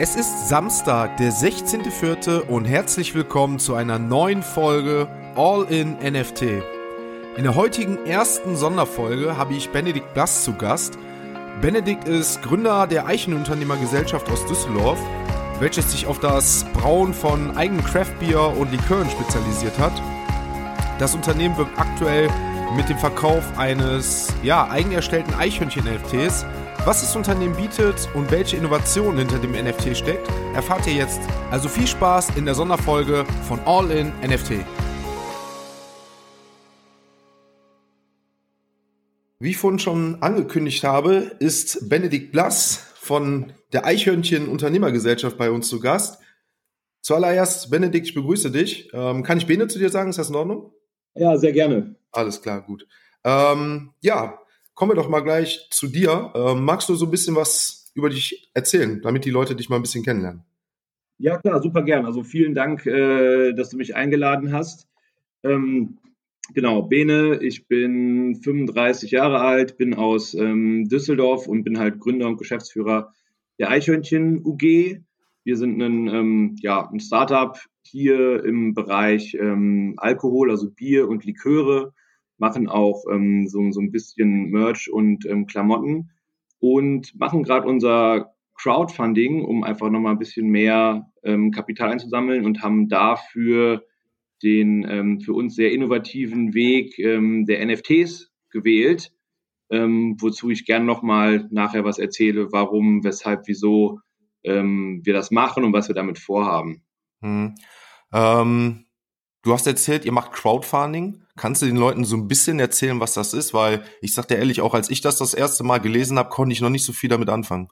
Es ist Samstag, der 16.04. und herzlich willkommen zu einer neuen Folge All in NFT. In der heutigen ersten Sonderfolge habe ich Benedikt Blass zu Gast. Benedikt ist Gründer der Eichenunternehmergesellschaft aus Düsseldorf, welches sich auf das Brauen von eigenen Craftbier und Likören spezialisiert hat. Das Unternehmen wirkt aktuell mit dem Verkauf eines ja, eigen erstellten Eichhörnchen-NFTs was das Unternehmen bietet und welche Innovation hinter dem NFT steckt, erfahrt ihr jetzt. Also viel Spaß in der Sonderfolge von All in NFT. Wie ich vorhin schon angekündigt habe, ist Benedikt Blass von der Eichhörnchen Unternehmergesellschaft bei uns zu Gast. Zuallererst, Benedikt, ich begrüße dich. Ähm, kann ich Bene zu dir sagen? Ist das in Ordnung? Ja, sehr gerne. Alles klar, gut. Ähm, ja, kommen wir doch mal gleich zu dir. Ähm, magst du so ein bisschen was über dich erzählen, damit die Leute dich mal ein bisschen kennenlernen? Ja, klar, super gern. Also vielen Dank, äh, dass du mich eingeladen hast. Ähm, genau, Bene, ich bin 35 Jahre alt, bin aus ähm, Düsseldorf und bin halt Gründer und Geschäftsführer der Eichhörnchen UG. Wir sind ein, ähm, ja, ein Startup hier im Bereich ähm, Alkohol, also Bier und Liköre machen auch ähm, so, so ein bisschen Merch und ähm, Klamotten und machen gerade unser Crowdfunding, um einfach nochmal ein bisschen mehr ähm, Kapital einzusammeln und haben dafür den ähm, für uns sehr innovativen Weg ähm, der NFTs gewählt, ähm, wozu ich gerne nochmal nachher was erzähle, warum, weshalb, wieso ähm, wir das machen und was wir damit vorhaben. Hm. Ähm, Du hast erzählt, ihr macht Crowdfunding. Kannst du den Leuten so ein bisschen erzählen, was das ist? Weil ich sag dir ehrlich, auch als ich das das erste Mal gelesen habe, konnte ich noch nicht so viel damit anfangen.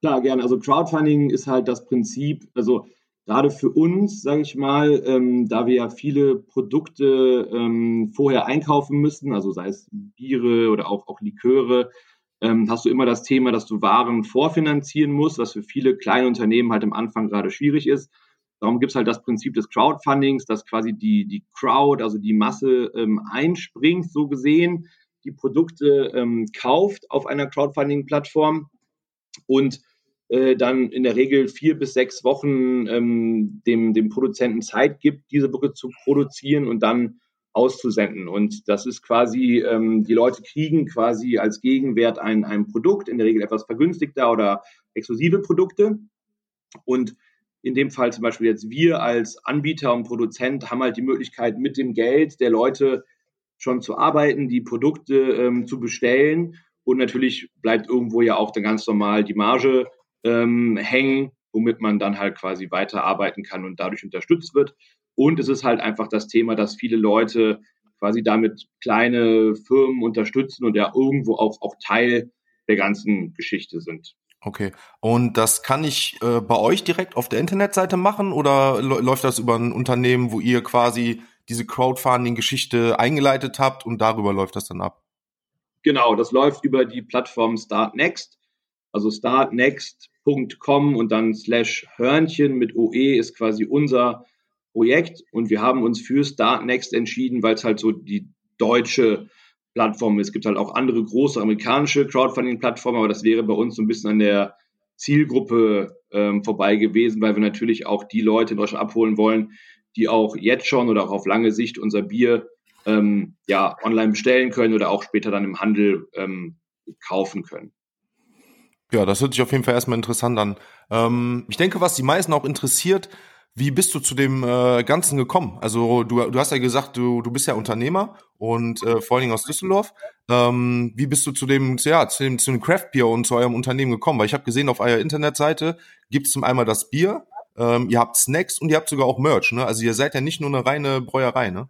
Klar, gerne. Also Crowdfunding ist halt das Prinzip, also gerade für uns, sage ich mal, ähm, da wir ja viele Produkte ähm, vorher einkaufen müssen, also sei es Biere oder auch, auch Liköre, ähm, hast du immer das Thema, dass du Waren vorfinanzieren musst, was für viele kleine Unternehmen halt am Anfang gerade schwierig ist. Darum gibt es halt das Prinzip des Crowdfundings, dass quasi die, die Crowd, also die Masse ähm, einspringt, so gesehen, die Produkte ähm, kauft auf einer Crowdfunding-Plattform und äh, dann in der Regel vier bis sechs Wochen ähm, dem, dem Produzenten Zeit gibt, diese Produkte zu produzieren und dann auszusenden. Und das ist quasi, ähm, die Leute kriegen quasi als Gegenwert ein, ein Produkt, in der Regel etwas vergünstigter oder exklusive Produkte. Und in dem Fall zum Beispiel jetzt wir als Anbieter und Produzent haben halt die Möglichkeit, mit dem Geld der Leute schon zu arbeiten, die Produkte ähm, zu bestellen. Und natürlich bleibt irgendwo ja auch dann ganz normal die Marge ähm, hängen, womit man dann halt quasi weiterarbeiten kann und dadurch unterstützt wird. Und es ist halt einfach das Thema, dass viele Leute quasi damit kleine Firmen unterstützen und ja irgendwo auch, auch Teil der ganzen Geschichte sind. Okay. Und das kann ich äh, bei euch direkt auf der Internetseite machen oder läuft das über ein Unternehmen, wo ihr quasi diese Crowdfunding-Geschichte eingeleitet habt und darüber läuft das dann ab? Genau, das läuft über die Plattform Startnext. Also startnext.com und dann slash Hörnchen mit OE ist quasi unser Projekt und wir haben uns für Startnext entschieden, weil es halt so die deutsche Plattformen. Es gibt halt auch andere große amerikanische Crowdfunding-Plattformen, aber das wäre bei uns so ein bisschen an der Zielgruppe ähm, vorbei gewesen, weil wir natürlich auch die Leute in Deutschland abholen wollen, die auch jetzt schon oder auch auf lange Sicht unser Bier ähm, ja online bestellen können oder auch später dann im Handel ähm, kaufen können. Ja, das hört sich auf jeden Fall erstmal interessant an. Ähm, ich denke, was die meisten auch interessiert, wie bist du zu dem äh, Ganzen gekommen? Also du, du hast ja gesagt, du, du bist ja Unternehmer und äh, vor allen Dingen aus Düsseldorf. Ähm, wie bist du zu dem, ja, zu dem, zu dem Craft Beer und zu eurem Unternehmen gekommen? Weil ich habe gesehen, auf eurer Internetseite gibt es zum einmal das Bier, ähm, ihr habt Snacks und ihr habt sogar auch Merch, ne? Also ihr seid ja nicht nur eine reine Bräuerei, ne?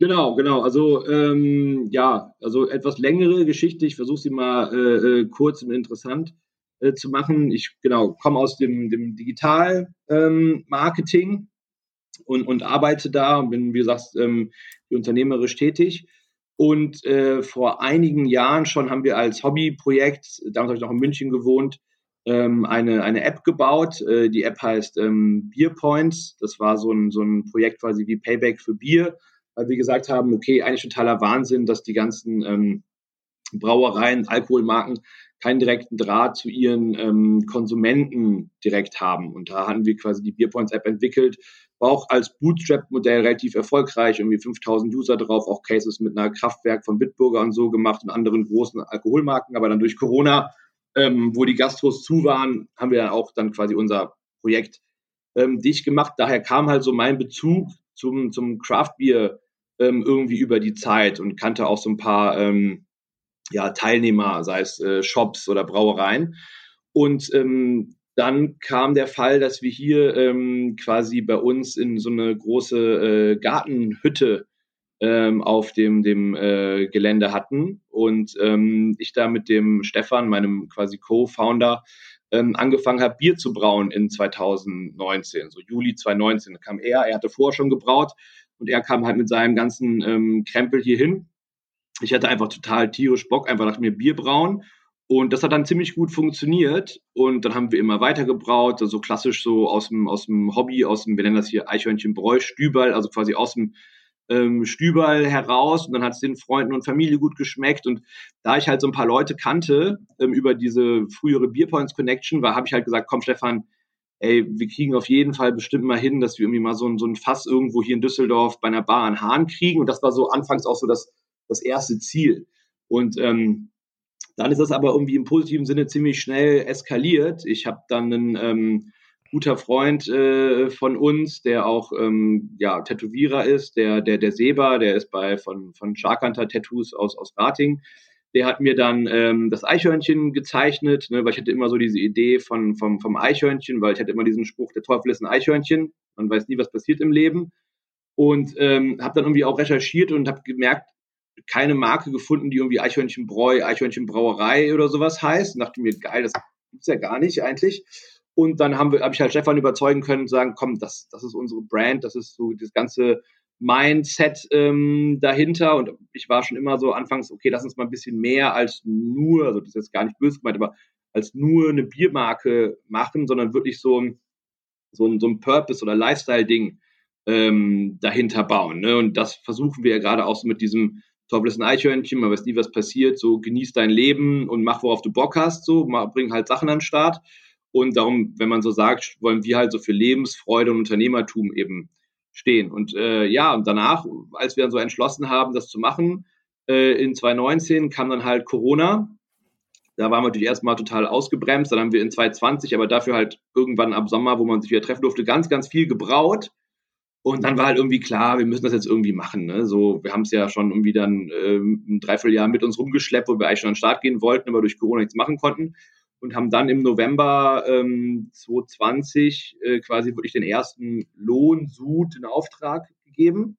Genau, genau. Also ähm, ja, also etwas längere Geschichte. Ich versuche sie mal äh, äh, kurz und interessant äh, zu machen. Ich genau komme aus dem, dem Digital-Marketing ähm, und, und arbeite da und bin, wie gesagt, ähm, unternehmerisch tätig. Und äh, vor einigen Jahren schon haben wir als Hobbyprojekt, damals habe ich noch in München gewohnt, ähm, eine, eine App gebaut. Äh, die App heißt ähm, Beer Points. Das war so ein, so ein Projekt quasi wie Payback für Bier, weil wir gesagt haben, okay, eigentlich totaler Wahnsinn, dass die ganzen ähm, Brauereien, Alkoholmarken keinen direkten Draht zu ihren ähm, Konsumenten direkt haben. Und da hatten wir quasi die Beerpoints-App entwickelt, war auch als Bootstrap-Modell relativ erfolgreich, irgendwie 5000 User drauf, auch Cases mit einer Kraftwerk von Bitburger und so gemacht und anderen großen Alkoholmarken. Aber dann durch Corona, ähm, wo die Gastros zu waren, haben wir dann auch dann quasi unser Projekt ähm, dicht gemacht. Daher kam halt so mein Bezug zum, zum Craft Beer ähm, irgendwie über die Zeit und kannte auch so ein paar ähm, ja, Teilnehmer, sei es äh, Shops oder Brauereien. Und ähm, dann kam der Fall, dass wir hier ähm, quasi bei uns in so eine große äh, Gartenhütte ähm, auf dem, dem äh, Gelände hatten und ähm, ich da mit dem Stefan, meinem quasi Co-Founder, ähm, angefangen habe, Bier zu brauen in 2019, so Juli 2019. Da kam er, er hatte vorher schon gebraut und er kam halt mit seinem ganzen ähm, Krempel hier hin. Ich hatte einfach total tierisch Bock, einfach nach mir Bier brauen. Und das hat dann ziemlich gut funktioniert. Und dann haben wir immer weiter gebraut, also klassisch so aus dem, aus dem Hobby, aus dem, wir nennen das hier Eichhörnchenbräu, Stüberl, also quasi aus dem ähm, Stüberl heraus und dann hat es den Freunden und Familie gut geschmeckt und da ich halt so ein paar Leute kannte ähm, über diese frühere Beerpoints Connection, war habe ich halt gesagt, komm Stefan, ey, wir kriegen auf jeden Fall bestimmt mal hin, dass wir irgendwie mal so ein, so ein Fass irgendwo hier in Düsseldorf bei einer Bar an Hahn kriegen und das war so anfangs auch so das, das erste Ziel und ähm, dann ist das aber irgendwie im positiven Sinne ziemlich schnell eskaliert. Ich habe dann einen ähm, guter Freund äh, von uns, der auch ähm, ja, Tätowierer ist, der, der, der Seba, der ist bei von, von Sharkhunter Tattoos aus, aus Rating. Der hat mir dann ähm, das Eichhörnchen gezeichnet, ne, weil ich hatte immer so diese Idee von, vom, vom Eichhörnchen, weil ich hatte immer diesen Spruch, der Teufel ist ein Eichhörnchen, man weiß nie, was passiert im Leben. Und ähm, habe dann irgendwie auch recherchiert und habe gemerkt, keine Marke gefunden, die irgendwie Eichhörnchenbräu, Eichhörnchenbrauerei oder sowas heißt. Und dachte mir, geil, das gibt's ja gar nicht eigentlich. Und dann haben wir, habe ich halt Stefan überzeugen können und sagen, komm, das, das ist unsere Brand, das ist so das ganze Mindset ähm, dahinter. Und ich war schon immer so anfangs, okay, lass uns mal ein bisschen mehr als nur, also das ist jetzt gar nicht böse gemeint, aber als nur eine Biermarke machen, sondern wirklich so ein, so ein, so ein Purpose- oder Lifestyle-Ding ähm, dahinter bauen. Ne? Und das versuchen wir ja gerade auch so mit diesem Ist ein Eichhörnchen, man weiß nie, was passiert, so genieß dein Leben und mach, worauf du Bock hast, so, bring halt Sachen an den Start. Und darum, wenn man so sagt, wollen wir halt so für Lebensfreude und Unternehmertum eben stehen. Und äh, ja, und danach, als wir dann so entschlossen haben, das zu machen, äh, in 2019 kam dann halt Corona. Da waren wir natürlich erstmal total ausgebremst. Dann haben wir in 2020, aber dafür halt irgendwann ab Sommer, wo man sich wieder treffen durfte, ganz, ganz viel gebraut. Und dann war halt irgendwie klar, wir müssen das jetzt irgendwie machen. Ne? So, wir haben es ja schon irgendwie dann ähm, ein Dreivierteljahr mit uns rumgeschleppt, wo wir eigentlich schon an den Start gehen wollten, aber durch Corona nichts machen konnten und haben dann im November ähm, 2020 äh, quasi wirklich den ersten Lohnsud in Auftrag gegeben.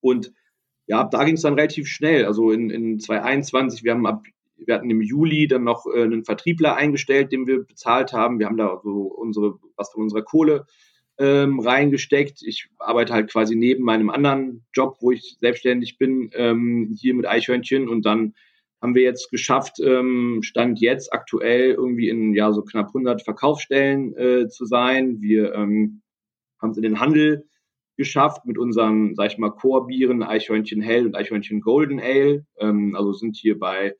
Und ja, da ging es dann relativ schnell. Also in, in 2021, wir haben ab, wir hatten im Juli dann noch äh, einen Vertriebler eingestellt, den wir bezahlt haben. Wir haben da so unsere, was von unserer Kohle ähm, reingesteckt. Ich arbeite halt quasi neben meinem anderen Job, wo ich selbstständig bin, ähm, hier mit Eichhörnchen und dann haben wir jetzt geschafft, ähm, Stand jetzt aktuell irgendwie in ja so knapp 100 Verkaufsstellen äh, zu sein. Wir ähm, haben es in den Handel geschafft mit unseren, sag ich mal, Core-Bieren Eichhörnchen Hell und Eichhörnchen Golden Ale. Ähm, also sind hier bei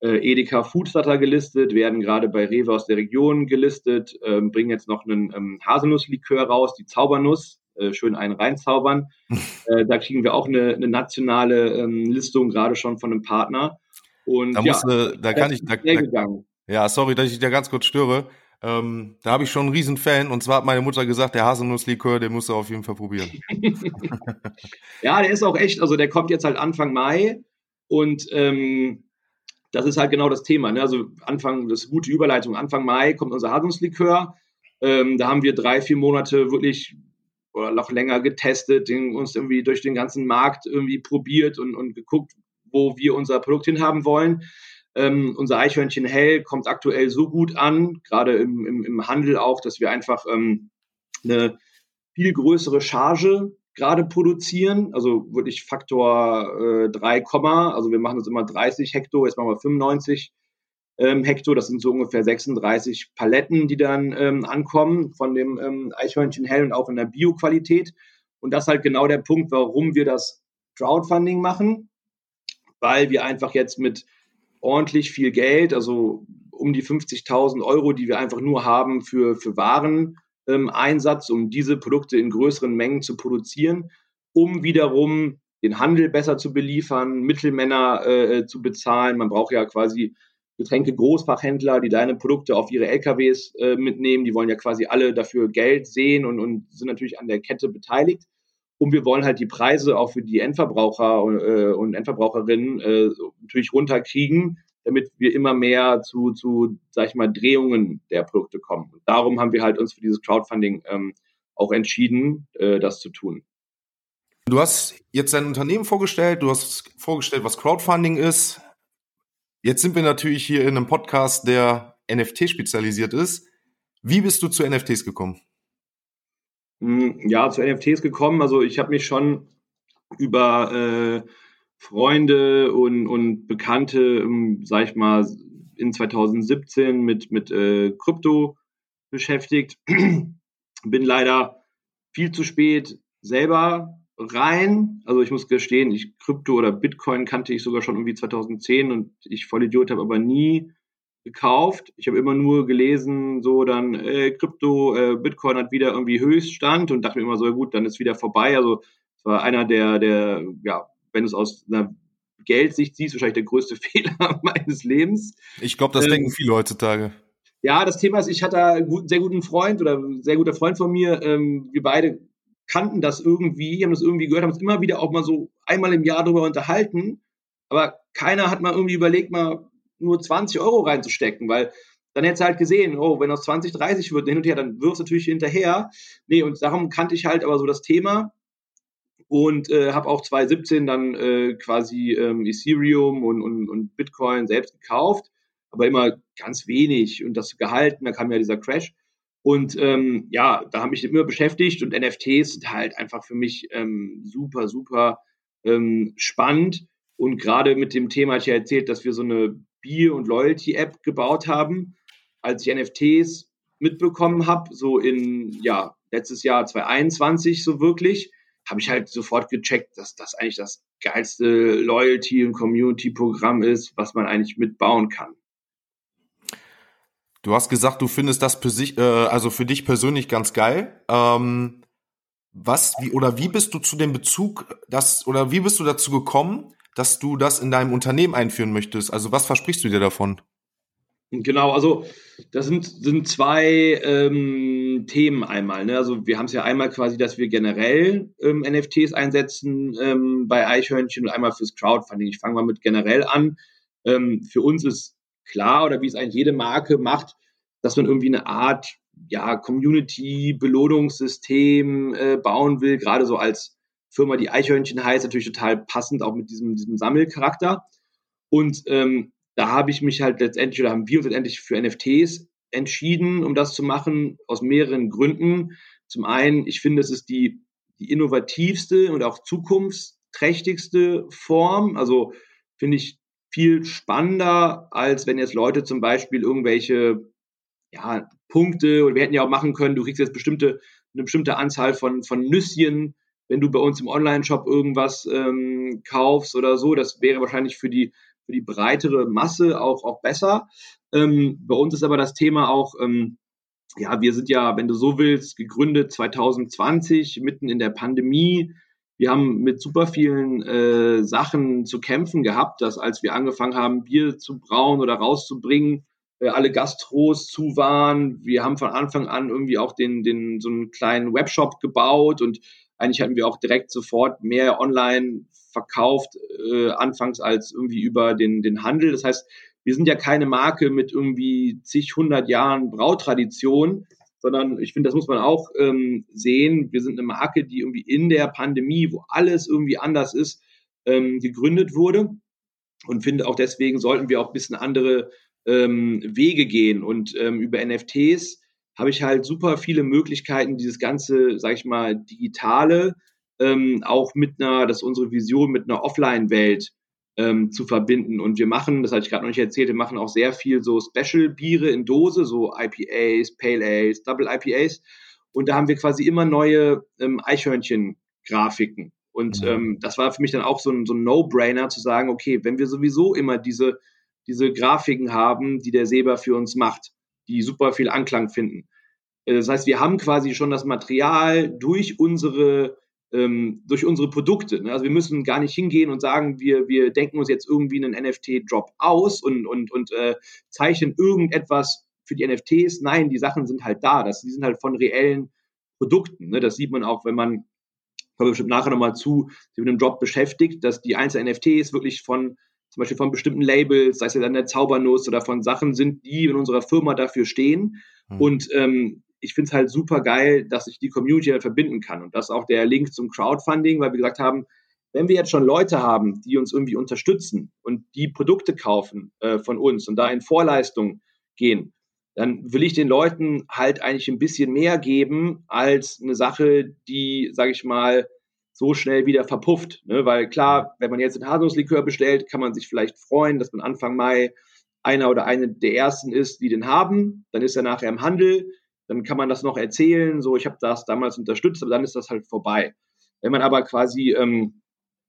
äh, Edeka Foodstarter gelistet, werden gerade bei Rewe aus der Region gelistet, ähm, bringen jetzt noch einen ähm, Haselnusslikör raus, die Zaubernuss, äh, schön einen reinzaubern. äh, da kriegen wir auch eine, eine nationale ähm, Listung gerade schon von einem Partner. Und da, ja, da kann ich, da, da, ja, sorry, dass ich da ganz kurz störe. Ähm, da habe ich schon einen riesen Fan und zwar hat meine Mutter gesagt, der Haselnusslikör, den musst du auf jeden Fall probieren. ja, der ist auch echt, also der kommt jetzt halt Anfang Mai und ähm, das ist halt genau das Thema. Ne? Also Anfang, das ist gute Überleitung. Anfang Mai kommt unser Haselnusslikör. Ähm, da haben wir drei, vier Monate wirklich oder noch länger getestet, den, uns irgendwie durch den ganzen Markt irgendwie probiert und, und geguckt, wo wir unser Produkt hinhaben wollen. Ähm, unser Eichhörnchen Hell kommt aktuell so gut an, gerade im, im, im Handel auch, dass wir einfach ähm, eine viel größere Charge gerade produzieren, also wirklich Faktor äh, 3, also wir machen das immer 30 Hektar, jetzt machen wir 95 ähm, Hektar, das sind so ungefähr 36 Paletten, die dann ähm, ankommen von dem ähm, Eichhörnchen Hell und auch in der Bioqualität. Und das ist halt genau der Punkt, warum wir das Crowdfunding machen, weil wir einfach jetzt mit ordentlich viel Geld, also um die 50.000 Euro, die wir einfach nur haben für, für Wareneinsatz, ähm, um diese Produkte in größeren Mengen zu produzieren, um wiederum den Handel besser zu beliefern, Mittelmänner äh, zu bezahlen. Man braucht ja quasi Getränke Großfachhändler, die deine Produkte auf ihre LKWs äh, mitnehmen. Die wollen ja quasi alle dafür Geld sehen und, und sind natürlich an der Kette beteiligt. Und wir wollen halt die Preise auch für die Endverbraucher äh, und Endverbraucherinnen äh, natürlich runterkriegen, damit wir immer mehr zu, zu, sag ich mal, Drehungen der Produkte kommen. Und darum haben wir halt uns für dieses Crowdfunding ähm, auch entschieden, äh, das zu tun. Du hast jetzt dein Unternehmen vorgestellt, du hast vorgestellt, was Crowdfunding ist. Jetzt sind wir natürlich hier in einem Podcast, der NFT spezialisiert ist. Wie bist du zu NFTs gekommen? Hm, ja, zu NFTs gekommen. Also ich habe mich schon über äh, Freunde und, und Bekannte, ähm, sag ich mal, in 2017 mit, mit äh, Krypto beschäftigt. Bin leider viel zu spät selber rein. Also ich muss gestehen, ich Krypto oder Bitcoin kannte ich sogar schon irgendwie 2010 und ich Vollidiot habe aber nie gekauft. Ich habe immer nur gelesen, so dann äh, Krypto, äh, Bitcoin hat wieder irgendwie Höchststand und dachte mir immer so, ja gut, dann ist wieder vorbei. Also es war einer der, der, ja, wenn du es aus einer Geldsicht siehst, wahrscheinlich der größte Fehler meines Lebens. Ich glaube, das ähm, denken viele heutzutage. Ja, das Thema ist, ich hatte einen sehr guten Freund oder ein sehr guter Freund von mir. Ähm, wir beide kannten das irgendwie, haben das irgendwie gehört, haben uns immer wieder auch mal so einmal im Jahr darüber unterhalten. Aber keiner hat mal irgendwie überlegt, mal nur 20 Euro reinzustecken, weil dann hättest du halt gesehen, oh, wenn aus 20, 30 wird hin und her, dann wirfst du natürlich hinterher. Nee, und darum kannte ich halt aber so das Thema und äh, habe auch 2017 dann äh, quasi ähm, Ethereum und, und, und Bitcoin selbst gekauft, aber immer ganz wenig und das gehalten, da kam ja dieser Crash. Und ähm, ja, da habe ich mich immer beschäftigt und NFTs sind halt einfach für mich ähm, super, super ähm, spannend. Und gerade mit dem Thema hatte ich ja erzählt, dass wir so eine Bier- und Loyalty-App gebaut haben. Als ich NFTs mitbekommen habe, so in, ja, letztes Jahr 2021 so wirklich, habe ich halt sofort gecheckt, dass das eigentlich das geilste Loyalty- und Community-Programm ist, was man eigentlich mitbauen kann. Du hast gesagt, du findest das für sich, äh, also für dich persönlich ganz geil. Ähm, was, wie oder wie bist du zu dem Bezug, das oder wie bist du dazu gekommen, dass du das in deinem Unternehmen einführen möchtest? Also was versprichst du dir davon? Genau, also das sind, sind zwei ähm, Themen einmal. Ne? Also wir haben es ja einmal quasi, dass wir generell ähm, NFTs einsetzen ähm, bei Eichhörnchen und einmal fürs Crowdfunding. Ich fange mal mit generell an. Ähm, für uns ist klar oder wie es eigentlich jede Marke macht, dass man irgendwie eine Art ja, Community-Belohnungssystem äh, bauen will, gerade so als Firma, die Eichhörnchen heißt, natürlich total passend auch mit diesem, diesem Sammelcharakter. Und ähm, da habe ich mich halt letztendlich oder haben wir uns letztendlich für NFTs entschieden, um das zu machen, aus mehreren Gründen. Zum einen, ich finde, es ist die, die innovativste und auch zukunftsträchtigste Form. Also finde ich viel spannender, als wenn jetzt Leute zum Beispiel irgendwelche ja, Punkte, oder wir hätten ja auch machen können, du kriegst jetzt bestimmte, eine bestimmte Anzahl von, von Nüsschen, wenn du bei uns im Online-Shop irgendwas ähm, kaufst oder so. Das wäre wahrscheinlich für die, für die breitere Masse auch, auch besser. Ähm, bei uns ist aber das Thema auch, ähm, ja, wir sind ja, wenn du so willst, gegründet 2020, mitten in der Pandemie. Wir haben mit super vielen äh, Sachen zu kämpfen gehabt, dass als wir angefangen haben, Bier zu brauen oder rauszubringen, äh, alle Gastros zu waren. Wir haben von Anfang an irgendwie auch den, den, so einen kleinen Webshop gebaut und eigentlich hatten wir auch direkt sofort mehr online verkauft, äh, anfangs als irgendwie über den, den Handel. Das heißt, wir sind ja keine Marke mit irgendwie zig, hundert Jahren Brautradition, sondern ich finde, das muss man auch ähm, sehen. Wir sind eine Marke, die irgendwie in der Pandemie, wo alles irgendwie anders ist, ähm, gegründet wurde. Und finde auch deswegen sollten wir auch ein bisschen andere ähm, Wege gehen. Und ähm, über NFTs habe ich halt super viele Möglichkeiten, dieses ganze, sag ich mal, digitale ähm, auch mit einer, das ist unsere Vision, mit einer Offline-Welt ähm, zu verbinden. Und wir machen, das hatte ich gerade noch nicht erzählt, wir machen auch sehr viel so Special-Biere in Dose, so IPAs, Pale Ales, Double IPAs. Und da haben wir quasi immer neue ähm, Eichhörnchen-Grafiken. Und mhm. ähm, das war für mich dann auch so ein, so ein No-Brainer zu sagen, okay, wenn wir sowieso immer diese diese Grafiken haben, die der Seba für uns macht, die super viel Anklang finden. Äh, das heißt, wir haben quasi schon das Material durch unsere ähm, durch unsere Produkte. Ne? Also wir müssen gar nicht hingehen und sagen, wir, wir denken uns jetzt irgendwie einen NFT-Drop aus und, und, und äh, zeichnen irgendetwas für die NFTs. Nein, die Sachen sind halt da. Das, die sind halt von reellen Produkten. Ne? Das sieht man auch, wenn man, kommen wir bestimmt nachher nochmal zu, sich mit dem Drop beschäftigt, dass die einzelnen NFTs wirklich von zum Beispiel von bestimmten Labels, sei es ja dann der Zaubernuss oder von Sachen sind, die in unserer Firma dafür stehen. Mhm. Und ähm, ich finde es halt super geil, dass ich die Community halt verbinden kann. Und das ist auch der Link zum Crowdfunding, weil wir gesagt haben, wenn wir jetzt schon Leute haben, die uns irgendwie unterstützen und die Produkte kaufen äh, von uns und da in Vorleistung gehen, dann will ich den Leuten halt eigentlich ein bisschen mehr geben als eine Sache, die, sage ich mal, so schnell wieder verpufft. Ne? Weil klar, wenn man jetzt ein Haselnusslikör bestellt, kann man sich vielleicht freuen, dass man Anfang Mai einer oder eine der ersten ist, die den haben. Dann ist er nachher im Handel dann kann man das noch erzählen, so ich habe das damals unterstützt, aber dann ist das halt vorbei. Wenn man aber quasi ähm,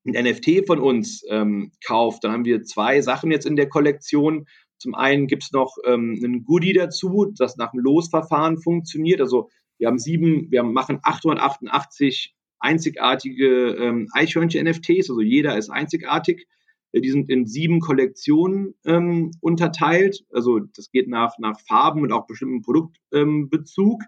ein NFT von uns ähm, kauft, dann haben wir zwei Sachen jetzt in der Kollektion. Zum einen gibt es noch ähm, ein Goodie dazu, das nach dem Losverfahren funktioniert. Also wir haben sieben, wir machen 888 einzigartige ähm, Eichhörnchen-NFTs, also jeder ist einzigartig. Die sind in sieben Kollektionen ähm, unterteilt. Also das geht nach, nach Farben und auch bestimmten Produktbezug. Ähm,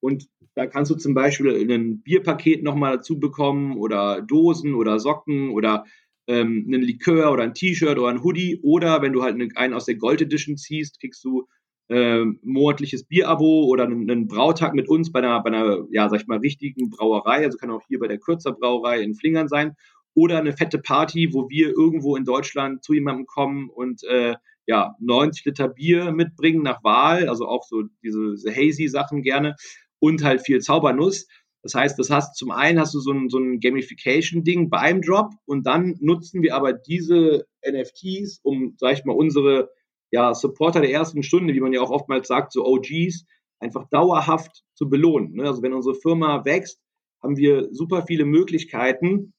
und da kannst du zum Beispiel ein Bierpaket nochmal dazu bekommen oder Dosen oder Socken oder ähm, einen Likör oder ein T-Shirt oder ein Hoodie. Oder wenn du halt einen aus der Gold Edition ziehst, kriegst du äh, monatliches Bierabo oder einen, einen, Brautag mit uns bei einer, bei einer, ja, sag ich mal, richtigen Brauerei. Also kann auch hier bei der Kürzer Brauerei in Flingern sein oder eine fette Party, wo wir irgendwo in Deutschland zu jemandem kommen und äh, ja 90 Liter Bier mitbringen nach Wahl, also auch so diese, hazy Sachen gerne und halt viel Zaubernuss. Das heißt, das hast zum einen hast du so ein, so ein Gamification-Ding beim Drop und dann nutzen wir aber diese NFTs, um, sag ich mal, unsere ja, Supporter der ersten Stunde, wie man ja auch oftmals sagt, so OGs, einfach dauerhaft zu belohnen. Ne? Also wenn unsere Firma wächst, haben wir super viele Möglichkeiten,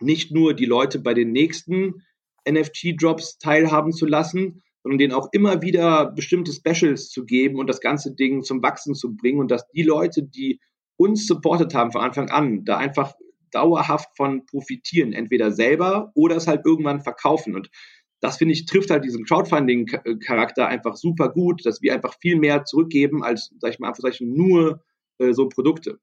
nicht nur die Leute bei den nächsten NFT-Drops teilhaben zu lassen, sondern denen auch immer wieder bestimmte Specials zu geben und das ganze Ding zum Wachsen zu bringen und dass die Leute, die uns supportet haben von Anfang an, da einfach dauerhaft von profitieren, entweder selber oder es halt irgendwann verkaufen. Und das finde ich trifft halt diesen Crowdfunding-Charakter einfach super gut, dass wir einfach viel mehr zurückgeben als, sag ich mal, einfach nur äh, so Produkte.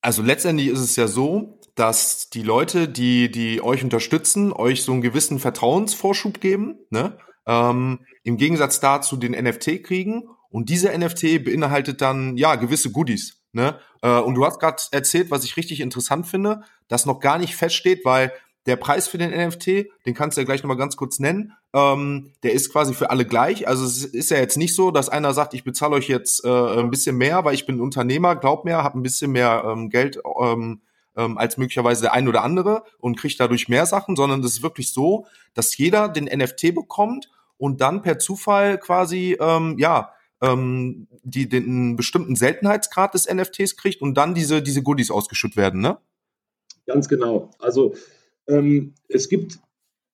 Also letztendlich ist es ja so, dass die Leute, die, die euch unterstützen, euch so einen gewissen Vertrauensvorschub geben, ne? Ähm, im Gegensatz dazu den NFT kriegen und dieser NFT beinhaltet dann ja gewisse Goodies. Ne? Äh, und du hast gerade erzählt, was ich richtig interessant finde, dass noch gar nicht feststeht, weil der Preis für den NFT, den kannst du ja gleich nochmal ganz kurz nennen, ähm, der ist quasi für alle gleich. Also es ist ja jetzt nicht so, dass einer sagt, ich bezahle euch jetzt äh, ein bisschen mehr, weil ich bin Unternehmer, glaub mir, habe ein bisschen mehr ähm, Geld ähm, ähm, als möglicherweise der ein oder andere und kriegt dadurch mehr Sachen, sondern das ist wirklich so, dass jeder den NFT bekommt und dann per Zufall quasi, ähm, ja, ähm, die den bestimmten Seltenheitsgrad des NFTs kriegt und dann diese, diese Goodies ausgeschüttet werden, ne? Ganz genau. Also ähm, es gibt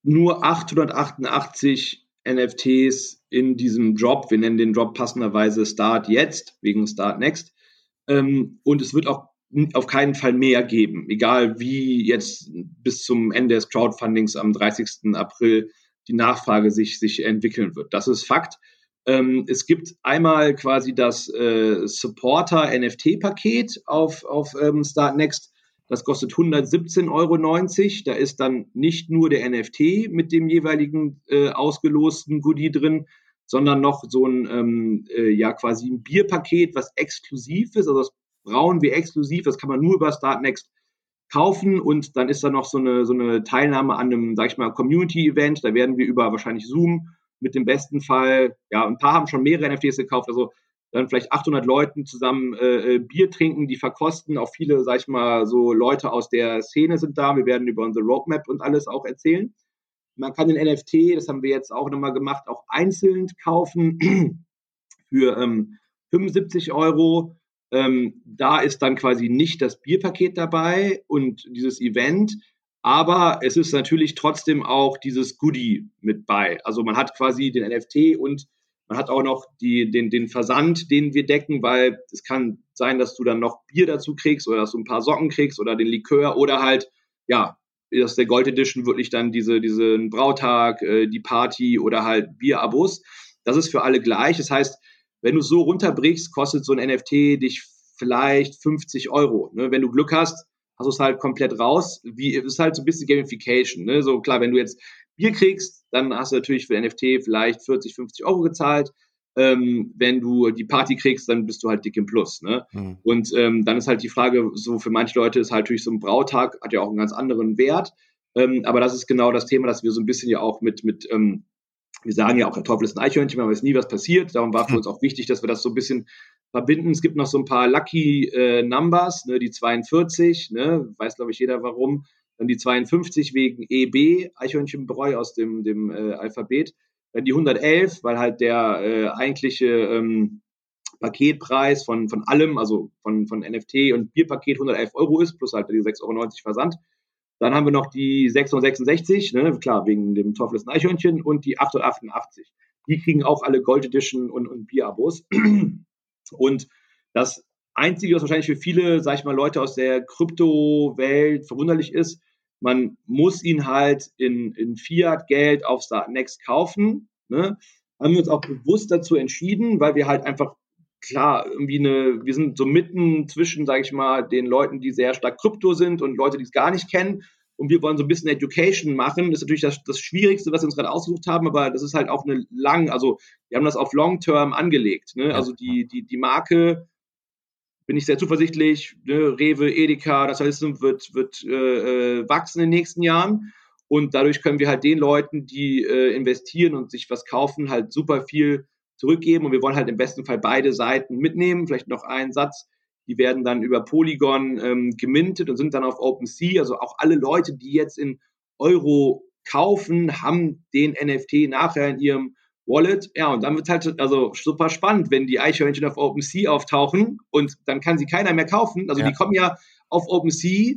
nur 888 NFTs in diesem Drop. Wir nennen den Drop passenderweise Start jetzt, wegen Start Next. Ähm, und es wird auch auf keinen Fall mehr geben, egal wie jetzt bis zum Ende des Crowdfundings am 30. April die Nachfrage sich, sich entwickeln wird. Das ist Fakt. Ähm, es gibt einmal quasi das äh, Supporter NFT-Paket auf, auf ähm, Start Next. Das kostet 117,90 Euro. Da ist dann nicht nur der NFT mit dem jeweiligen äh, ausgelosten Goodie drin, sondern noch so ein, ähm, äh, ja, quasi ein Bierpaket, was exklusiv ist. Also das brauen wir exklusiv. Das kann man nur über Startnext kaufen und dann ist da noch so eine, so eine Teilnahme an einem, sag ich mal, Community-Event. Da werden wir über wahrscheinlich Zoom mit dem besten Fall, ja, ein paar haben schon mehrere NFTs gekauft, also dann vielleicht 800 Leuten zusammen äh, äh, Bier trinken, die verkosten. Auch viele, sag ich mal, so Leute aus der Szene sind da. Wir werden über unsere Roadmap und alles auch erzählen. Man kann den NFT, das haben wir jetzt auch nochmal gemacht, auch einzeln kaufen für ähm, 75 Euro. Ähm, da ist dann quasi nicht das Bierpaket dabei und dieses Event, Aber es ist natürlich trotzdem auch dieses Goodie mit bei. Also man hat quasi den NFT und man hat auch noch die, den, den Versand, den wir decken, weil es kann sein, dass du dann noch Bier dazu kriegst oder dass du ein paar Socken kriegst oder den Likör oder halt, ja, dass der Gold Edition wirklich dann diese, diesen Brautag, äh, die Party oder halt Bierabos. Das ist für alle gleich. Das heißt, wenn du so runterbrichst, kostet so ein NFT dich vielleicht 50 Euro. Ne? Wenn du Glück hast, hast du es halt komplett raus. Wie, es ist halt so ein bisschen Gamification. Ne? So klar, wenn du jetzt Bier kriegst, dann hast du natürlich für NFT vielleicht 40, 50 Euro gezahlt. Ähm, wenn du die Party kriegst, dann bist du halt dick im Plus. Ne? Mhm. Und ähm, dann ist halt die Frage, so für manche Leute ist halt natürlich so ein Brautag, hat ja auch einen ganz anderen Wert. Ähm, aber das ist genau das Thema, dass wir so ein bisschen ja auch mit, mit ähm, wir sagen ja auch, der Teufel ist ein Eichhörnchen, man weiß nie, was passiert. Darum war für hm. uns auch wichtig, dass wir das so ein bisschen verbinden. Es gibt noch so ein paar Lucky äh, Numbers, ne, die 42, ne, weiß glaube ich jeder warum. Dann die 52 wegen EB, Eichhörnchenbräu aus dem, dem äh, Alphabet. Dann die 111, weil halt der äh, eigentliche ähm, Paketpreis von, von allem, also von, von NFT und Bierpaket 111 Euro ist, plus halt die 6,90 Euro Versand. Dann haben wir noch die 666, ne, klar, wegen dem Teufel Eichhörnchen und die 888. Die kriegen auch alle Gold Edition und, und Bierabos. Und das Einzige, was wahrscheinlich für viele, sag ich mal, Leute aus der Kryptowelt verwunderlich ist, man muss ihn halt in, in Fiat-Geld auf Startnext kaufen. Ne? Haben wir uns auch bewusst dazu entschieden, weil wir halt einfach klar, irgendwie eine, wir sind so mitten zwischen, sage ich mal, den Leuten, die sehr stark Krypto sind und Leute, die es gar nicht kennen. Und wir wollen so ein bisschen Education machen. Das ist natürlich das, das Schwierigste, was wir uns gerade ausgesucht haben, aber das ist halt auch eine lang, also wir haben das auf Long Term angelegt. Ne? Also die, die, die Marke, bin ich sehr zuversichtlich, ne? Rewe, Edeka, das heißt, wird, wird äh, äh, wachsen in den nächsten Jahren. Und dadurch können wir halt den Leuten, die äh, investieren und sich was kaufen, halt super viel zurückgeben und wir wollen halt im besten Fall beide Seiten mitnehmen. Vielleicht noch einen Satz. Die werden dann über Polygon ähm, gemintet und sind dann auf OpenSea. Also auch alle Leute, die jetzt in Euro kaufen, haben den NFT nachher in ihrem Wallet. Ja, und dann wird halt also super spannend, wenn die Eichhörnchen auf OpenSea auftauchen und dann kann sie keiner mehr kaufen. Also ja. die kommen ja auf OpenSea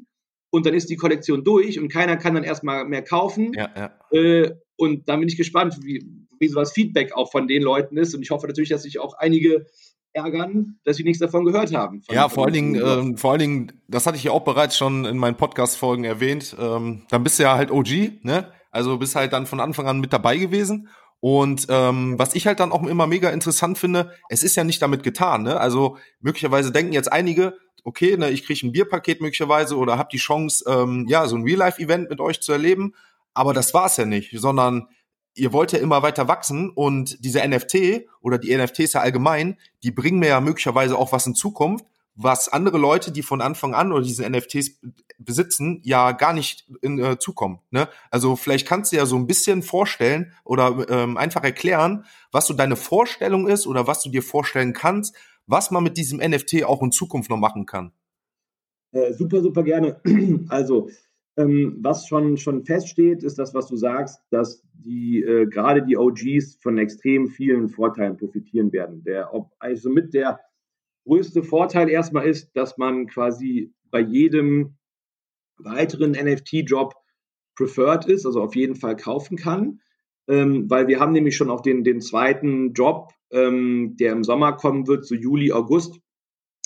und dann ist die Kollektion durch und keiner kann dann erstmal mehr kaufen. Ja, ja. Äh, und dann bin ich gespannt, wie, wie so das Feedback auch von den Leuten ist. Und ich hoffe natürlich, dass sich auch einige ärgern, dass sie nichts davon gehört haben. Ja, vor allen Dingen, ähm, vor allen Dingen, das hatte ich ja auch bereits schon in meinen Podcast-Folgen erwähnt. Ähm, dann bist du ja halt OG, ne? Also bist halt dann von Anfang an mit dabei gewesen. Und ähm, was ich halt dann auch immer mega interessant finde, es ist ja nicht damit getan. Ne? Also möglicherweise denken jetzt einige, okay, ne, ich kriege ein Bierpaket möglicherweise oder habe die Chance, ähm, ja, so ein Real-Life-Event mit euch zu erleben. Aber das war's ja nicht, sondern ihr wollt ja immer weiter wachsen und diese NFT oder die NFTs ja allgemein, die bringen mir ja möglicherweise auch was in Zukunft, was andere Leute, die von Anfang an oder diese NFTs besitzen, ja gar nicht in, äh, zukommen. Ne? Also vielleicht kannst du ja so ein bisschen vorstellen oder ähm, einfach erklären, was so deine Vorstellung ist oder was du dir vorstellen kannst, was man mit diesem NFT auch in Zukunft noch machen kann. Äh, super, super gerne. Also ähm, was schon, schon feststeht, ist das, was du sagst, dass die äh, gerade die OGs von extrem vielen Vorteilen profitieren werden. Der, ob, also mit der größte Vorteil erstmal ist, dass man quasi bei jedem weiteren NFT-Job preferred ist, also auf jeden Fall kaufen kann. Ähm, weil wir haben nämlich schon auch den, den zweiten Job, ähm, der im Sommer kommen wird, so Juli, August.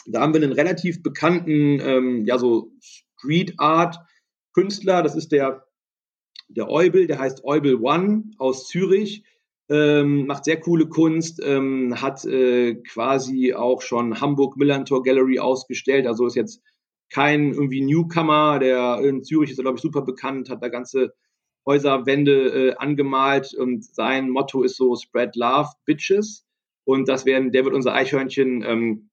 Da haben wir einen relativ bekannten, ähm, ja, so Street Art Künstler, das ist der, der Eubel, der heißt Eubel One aus Zürich, ähm, macht sehr coole Kunst, ähm, hat äh, quasi auch schon Hamburg Millantor Gallery ausgestellt, also ist jetzt kein irgendwie Newcomer, der in Zürich ist, glaube ich, super bekannt, hat da ganze Häuserwände äh, angemalt und sein Motto ist so Spread Love, Bitches. Und das werden, der wird unser Eichhörnchen ähm,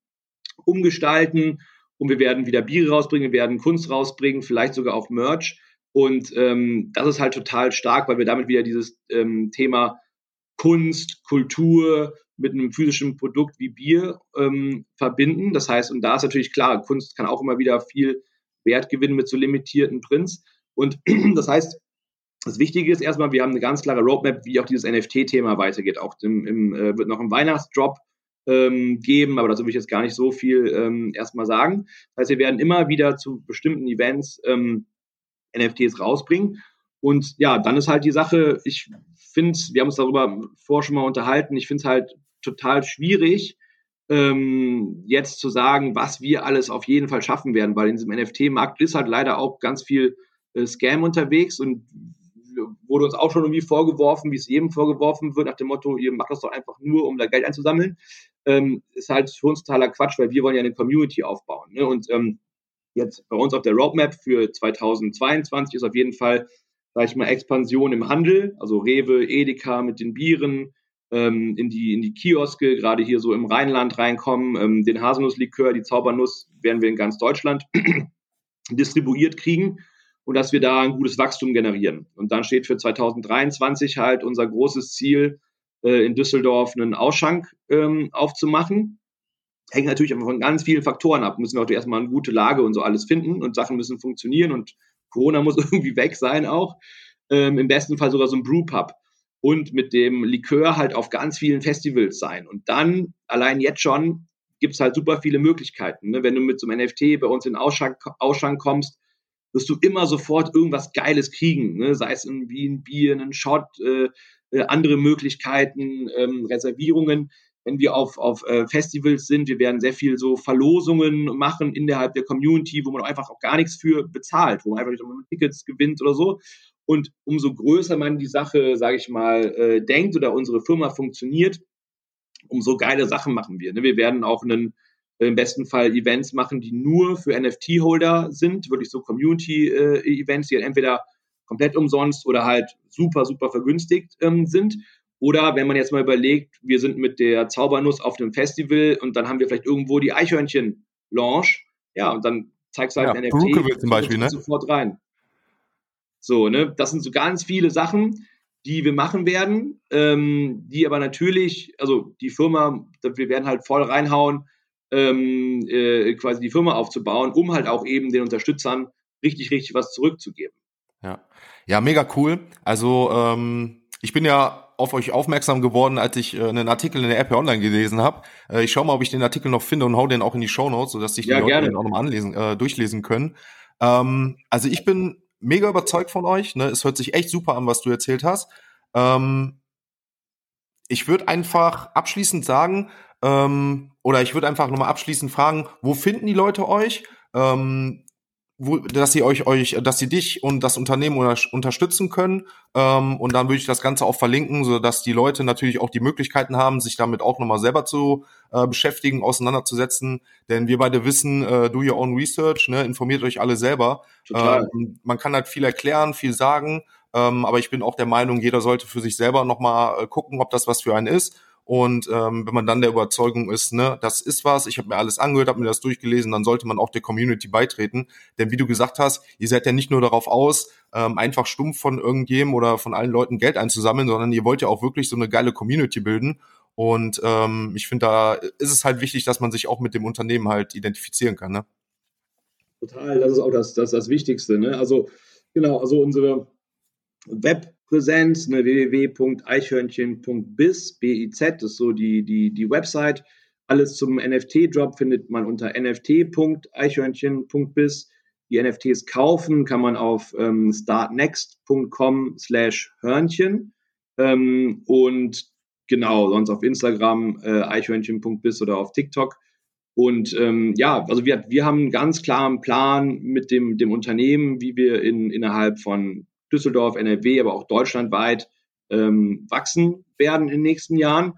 umgestalten und wir werden wieder Biere rausbringen, wir werden Kunst rausbringen, vielleicht sogar auch Merch. Und ähm, das ist halt total stark, weil wir damit wieder dieses ähm, Thema Kunst, Kultur mit einem physischen Produkt wie Bier ähm, verbinden. Das heißt, und da ist natürlich klar, Kunst kann auch immer wieder viel Wert gewinnen mit so limitierten Prints. Und das heißt, das Wichtige ist erstmal, wir haben eine ganz klare Roadmap, wie auch dieses NFT-Thema weitergeht. Auch im, im, äh, wird noch ein Weihnachtsdrop ähm, geben, aber dazu will ich jetzt gar nicht so viel ähm, erstmal sagen. Das heißt, wir werden immer wieder zu bestimmten Events ähm, NFTs rausbringen. Und ja, dann ist halt die Sache, ich finde wir haben uns darüber vorher schon mal unterhalten, ich finde es halt total schwierig, ähm, jetzt zu sagen, was wir alles auf jeden Fall schaffen werden, weil in diesem NFT-Markt ist halt leider auch ganz viel äh, Scam unterwegs und wurde uns auch schon irgendwie vorgeworfen, wie es jedem vorgeworfen wird, nach dem Motto, ihr macht das doch einfach nur, um da Geld einzusammeln. Ähm, ist halt für uns totaler Quatsch, weil wir wollen ja eine Community aufbauen. Ne? Und ähm, jetzt bei uns auf der Roadmap für 2022 ist auf jeden Fall, sage ich mal, Expansion im Handel, also Rewe, Edeka mit den Bieren, ähm, in, die, in die Kioske, gerade hier so im Rheinland reinkommen. Ähm, den Haselnusslikör, die Zaubernuss werden wir in ganz Deutschland distribuiert kriegen und dass wir da ein gutes Wachstum generieren. Und dann steht für 2023 halt unser großes Ziel, äh, in Düsseldorf einen Ausschank ähm, aufzumachen. Hängt natürlich von ganz vielen Faktoren ab. Müssen wir auch erstmal eine gute Lage und so alles finden und Sachen müssen funktionieren und Corona muss irgendwie weg sein auch. Ähm, Im besten Fall sogar so ein Brewpub und mit dem Likör halt auf ganz vielen Festivals sein. Und dann, allein jetzt schon, gibt es halt super viele Möglichkeiten. Ne? Wenn du mit so einem NFT bei uns in Ausschank, Ausschank kommst, wirst du immer sofort irgendwas Geiles kriegen. Ne? Sei es irgendwie ein Bier, ein Shot, äh, andere Möglichkeiten, ähm, Reservierungen. Wenn wir auf, auf äh, Festivals sind, wir werden sehr viel so Verlosungen machen innerhalb der Community, wo man einfach auch gar nichts für bezahlt, wo man einfach nicht Tickets gewinnt oder so. Und umso größer man die Sache, sage ich mal, äh, denkt oder unsere Firma funktioniert, umso geile Sachen machen wir. Ne? Wir werden auch einen im besten Fall Events machen, die nur für NFT-Holder sind, wirklich so Community-Events, die halt entweder komplett umsonst oder halt super, super vergünstigt ähm, sind. Oder wenn man jetzt mal überlegt, wir sind mit der Zaubernuss auf einem Festival und dann haben wir vielleicht irgendwo die Eichhörnchen-Launch, ja, und dann zeigst du halt ja, NFT Brooke zum Beispiel, ne? sofort rein. So, ne, das sind so ganz viele Sachen, die wir machen werden, ähm, die aber natürlich, also die Firma, wir werden halt voll reinhauen, ähm, äh, quasi die Firma aufzubauen, um halt auch eben den Unterstützern richtig, richtig was zurückzugeben. Ja, ja, mega cool. Also ähm, ich bin ja auf euch aufmerksam geworden, als ich äh, einen Artikel in der App Online gelesen habe. Äh, ich schaue mal, ob ich den Artikel noch finde und hau den auch in die Show Notes, sodass sich die ja, Leute gerne. den auch nochmal anlesen, äh, durchlesen können. Ähm, also ich bin mega überzeugt von euch. Ne? Es hört sich echt super an, was du erzählt hast. Ähm, ich würde einfach abschließend sagen, ähm, oder ich würde einfach nochmal abschließend fragen, wo finden die Leute euch? Ähm, wo, dass sie euch, euch, dass sie dich und das Unternehmen unter, unterstützen können. Ähm, und dann würde ich das Ganze auch verlinken, so dass die Leute natürlich auch die Möglichkeiten haben, sich damit auch nochmal selber zu äh, beschäftigen, auseinanderzusetzen. Denn wir beide wissen, äh, do your own research, ne, informiert euch alle selber. Ähm, man kann halt viel erklären, viel sagen, ähm, aber ich bin auch der Meinung, jeder sollte für sich selber nochmal äh, gucken, ob das was für einen ist. Und ähm, wenn man dann der Überzeugung ist, ne, das ist was, ich habe mir alles angehört, habe mir das durchgelesen, dann sollte man auch der Community beitreten. Denn wie du gesagt hast, ihr seid ja nicht nur darauf aus, ähm, einfach stumpf von irgendjemandem oder von allen Leuten Geld einzusammeln, sondern ihr wollt ja auch wirklich so eine geile Community bilden. Und ähm, ich finde, da ist es halt wichtig, dass man sich auch mit dem Unternehmen halt identifizieren kann. Ne? Total, das ist auch das, das, das Wichtigste. Ne? Also genau, also unsere Webpräsenz, ne, www.eichhörnchen.biz, B-I-Z, ist so die, die, die Website. Alles zum NFT-Drop findet man unter nft.eichhörnchen.biz. Die NFTs kaufen kann man auf ähm, startnext.com slash Hörnchen. Ähm, und genau, sonst auf Instagram äh, eichhörnchen.biz oder auf TikTok. Und ähm, ja, also wir, wir haben einen ganz klaren Plan mit dem, dem Unternehmen, wie wir in, innerhalb von Düsseldorf, NRW, aber auch deutschlandweit ähm, wachsen werden in den nächsten Jahren.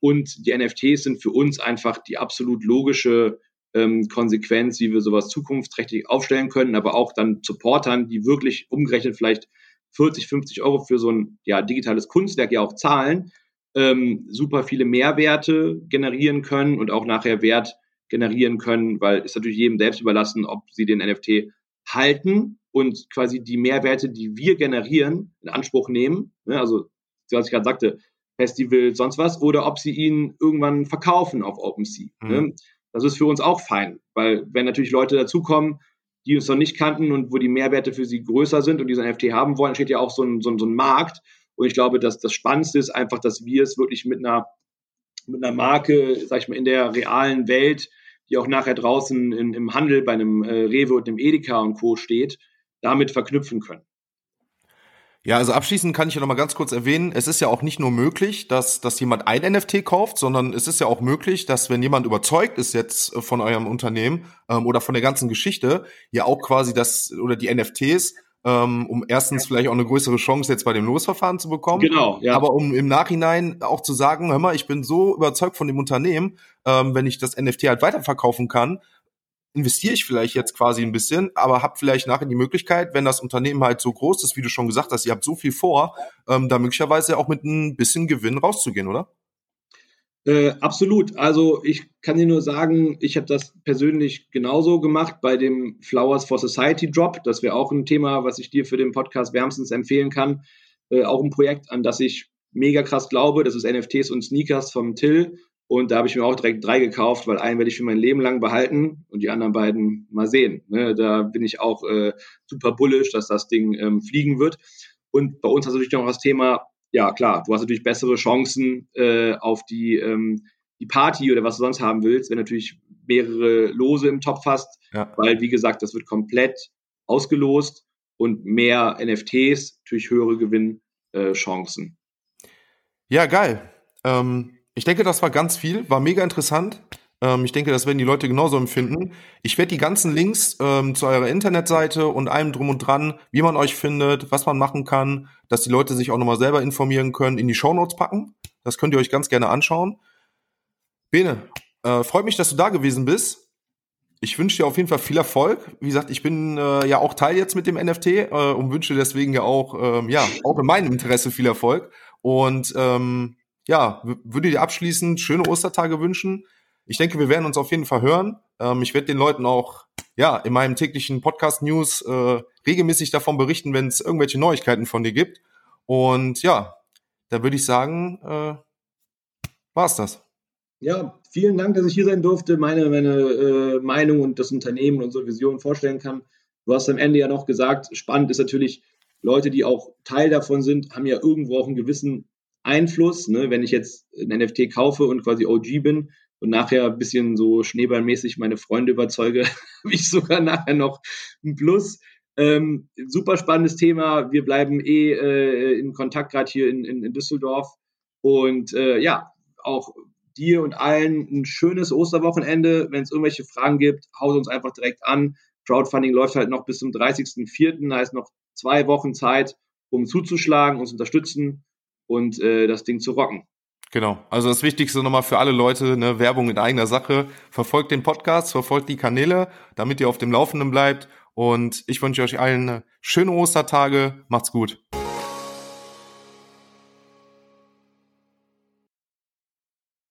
Und die NFTs sind für uns einfach die absolut logische ähm, Konsequenz, wie wir sowas zukunftsträchtig aufstellen können, aber auch dann Supportern, die wirklich umgerechnet vielleicht 40, 50 Euro für so ein ja, digitales Kunstwerk ja auch zahlen, ähm, super viele Mehrwerte generieren können und auch nachher Wert generieren können, weil es natürlich jedem selbst überlassen, ob sie den NFT halten und quasi die Mehrwerte, die wir generieren, in Anspruch nehmen. Ne? Also, was ich gerade sagte, Festival, sonst was, oder ob sie ihn irgendwann verkaufen auf OpenSea. Ne? Mhm. Ne? Das ist für uns auch fein, weil wenn natürlich Leute dazukommen, die uns noch nicht kannten und wo die Mehrwerte für sie größer sind und diesen NFT haben wollen, steht ja auch so ein, so ein, so ein Markt. Und ich glaube, dass das Spannendste ist einfach, dass wir es wirklich mit einer, mit einer Marke, sag ich mal, in der realen Welt, die auch nachher draußen in, im Handel bei einem äh, Rewe und einem Edeka und Co. steht, damit verknüpfen können. Ja, also abschließend kann ich ja noch mal ganz kurz erwähnen, es ist ja auch nicht nur möglich, dass, dass jemand ein NFT kauft, sondern es ist ja auch möglich, dass wenn jemand überzeugt ist jetzt äh, von eurem Unternehmen ähm, oder von der ganzen Geschichte, ja auch quasi das oder die NFTs ähm, um erstens vielleicht auch eine größere Chance jetzt bei dem Losverfahren zu bekommen. Genau, ja. Aber um im Nachhinein auch zu sagen, hör mal, ich bin so überzeugt von dem Unternehmen, ähm, wenn ich das NFT halt weiterverkaufen kann, investiere ich vielleicht jetzt quasi ein bisschen, aber habe vielleicht nachher die Möglichkeit, wenn das Unternehmen halt so groß ist, wie du schon gesagt hast, ihr habt so viel vor, ähm, da möglicherweise auch mit ein bisschen Gewinn rauszugehen, oder? Äh, absolut. Also ich kann dir nur sagen, ich habe das persönlich genauso gemacht bei dem Flowers for Society Drop. Das wäre auch ein Thema, was ich dir für den Podcast wärmstens empfehlen kann. Äh, auch ein Projekt, an das ich mega krass glaube. Das ist NFTs und Sneakers vom Till. Und da habe ich mir auch direkt drei gekauft, weil einen werde ich für mein Leben lang behalten und die anderen beiden mal sehen. Ne, da bin ich auch äh, super bullish, dass das Ding ähm, fliegen wird. Und bei uns hast du natürlich noch das Thema, ja klar, du hast natürlich bessere Chancen äh, auf die, ähm, die Party oder was du sonst haben willst, wenn du natürlich mehrere Lose im Topf hast, ja. weil wie gesagt, das wird komplett ausgelost und mehr NFTs, natürlich höhere Gewinnchancen. Äh, ja, geil. Ähm ich denke, das war ganz viel, war mega interessant. Ähm, ich denke, das werden die Leute genauso empfinden. Ich werde die ganzen Links ähm, zu eurer Internetseite und allem drum und dran, wie man euch findet, was man machen kann, dass die Leute sich auch nochmal selber informieren können, in die Shownotes packen. Das könnt ihr euch ganz gerne anschauen. Bene, äh, freut mich, dass du da gewesen bist. Ich wünsche dir auf jeden Fall viel Erfolg. Wie gesagt, ich bin äh, ja auch Teil jetzt mit dem NFT äh, und wünsche deswegen ja auch, ähm, ja, auch in meinem Interesse viel Erfolg. Und ähm, ja, würde dir abschließend schöne Ostertage wünschen. Ich denke, wir werden uns auf jeden Fall hören. Ähm, ich werde den Leuten auch ja in meinem täglichen Podcast News äh, regelmäßig davon berichten, wenn es irgendwelche Neuigkeiten von dir gibt. Und ja, da würde ich sagen, äh, war's das. Ja, vielen Dank, dass ich hier sein durfte, meine, meine äh, Meinung und das Unternehmen und unsere Vision vorstellen kann. Du hast am Ende ja noch gesagt, spannend ist natürlich, Leute, die auch Teil davon sind, haben ja irgendwo auch einen gewissen Einfluss. Ne? Wenn ich jetzt ein NFT kaufe und quasi OG bin und nachher ein bisschen so schneeballmäßig meine Freunde überzeuge, habe ich sogar nachher noch ein Plus. Ähm, super spannendes Thema. Wir bleiben eh äh, in Kontakt gerade hier in, in, in, Düsseldorf. Und äh, ja, auch dir und allen ein schönes Osterwochenende. Wenn es irgendwelche Fragen gibt, haut uns einfach direkt an. Crowdfunding läuft halt noch bis zum 30.04. Da ist noch zwei Wochen Zeit, um zuzuschlagen, uns unterstützen und äh, das Ding zu rocken. Genau. Also das Wichtigste nochmal für alle Leute, ne, Werbung in eigener Sache. Verfolgt den Podcast, verfolgt die Kanäle, damit ihr auf dem Laufenden bleibt. Und ich wünsche euch allen schöne Ostertage. Macht's gut.